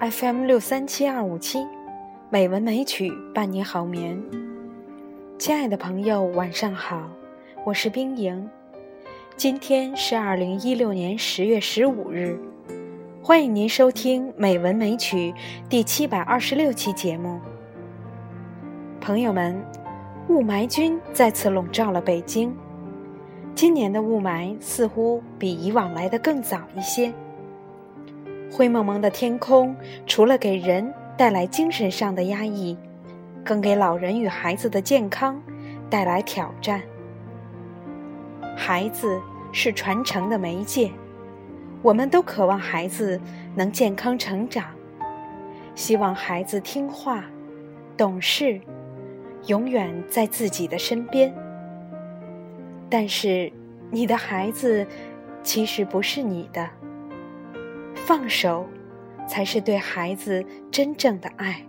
FM 六三七二五七，美文美曲伴你好眠。亲爱的朋友，晚上好，我是冰莹。今天是二零一六年十月十五日，欢迎您收听《美文美曲》第七百二十六期节目。朋友们，雾霾君再次笼罩了北京。今年的雾霾似乎比以往来的更早一些。灰蒙蒙的天空，除了给人带来精神上的压抑，更给老人与孩子的健康带来挑战。孩子是传承的媒介，我们都渴望孩子能健康成长，希望孩子听话、懂事，永远在自己的身边。但是，你的孩子其实不是你的。放手，才是对孩子真正的爱。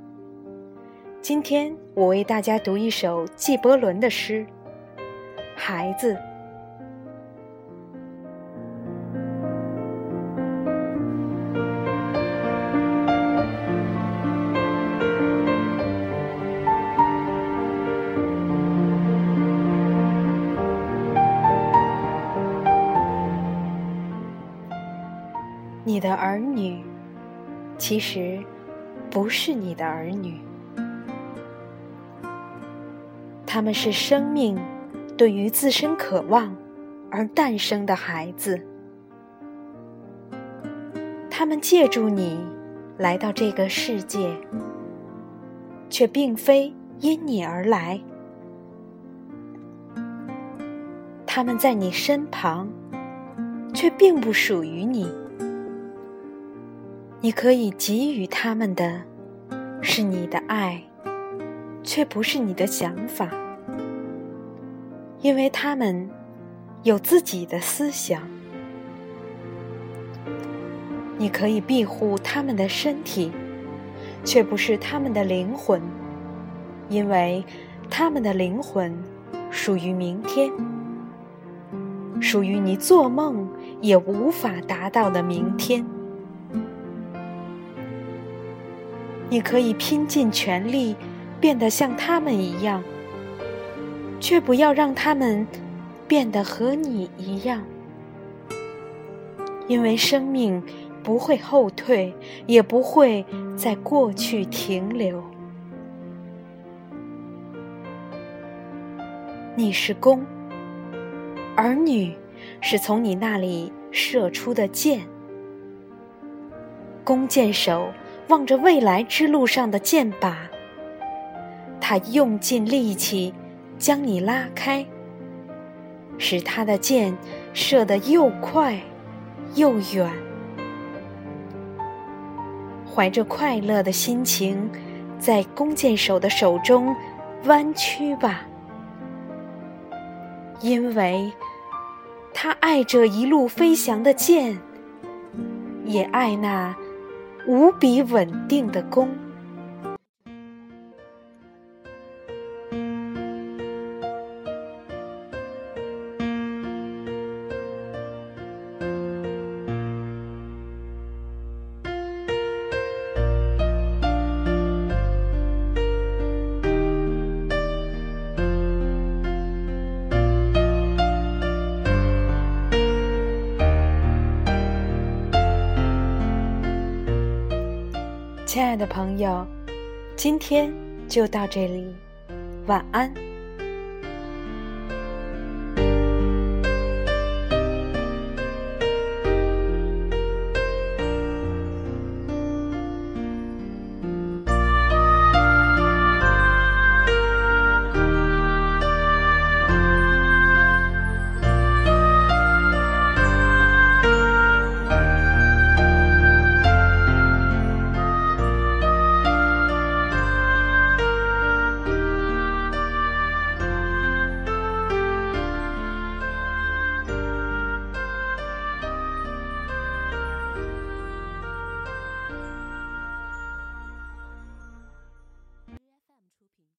今天我为大家读一首纪伯伦的诗，《孩子》。你的儿女，其实不是你的儿女，他们是生命对于自身渴望而诞生的孩子。他们借助你来到这个世界，却并非因你而来。他们在你身旁，却并不属于你。你可以给予他们的，是你的爱，却不是你的想法，因为他们有自己的思想。你可以庇护他们的身体，却不是他们的灵魂，因为他们的灵魂属于明天，属于你做梦也无法达到的明天。你可以拼尽全力，变得像他们一样，却不要让他们变得和你一样，因为生命不会后退，也不会在过去停留。你是弓，儿女是从你那里射出的箭，弓箭手。望着未来之路上的箭靶，他用尽力气将你拉开，使他的箭射得又快又远。怀着快乐的心情，在弓箭手的手中弯曲吧，因为他爱这一路飞翔的箭，也爱那。无比稳定的弓。亲爱的朋友，今天就到这里，晚安。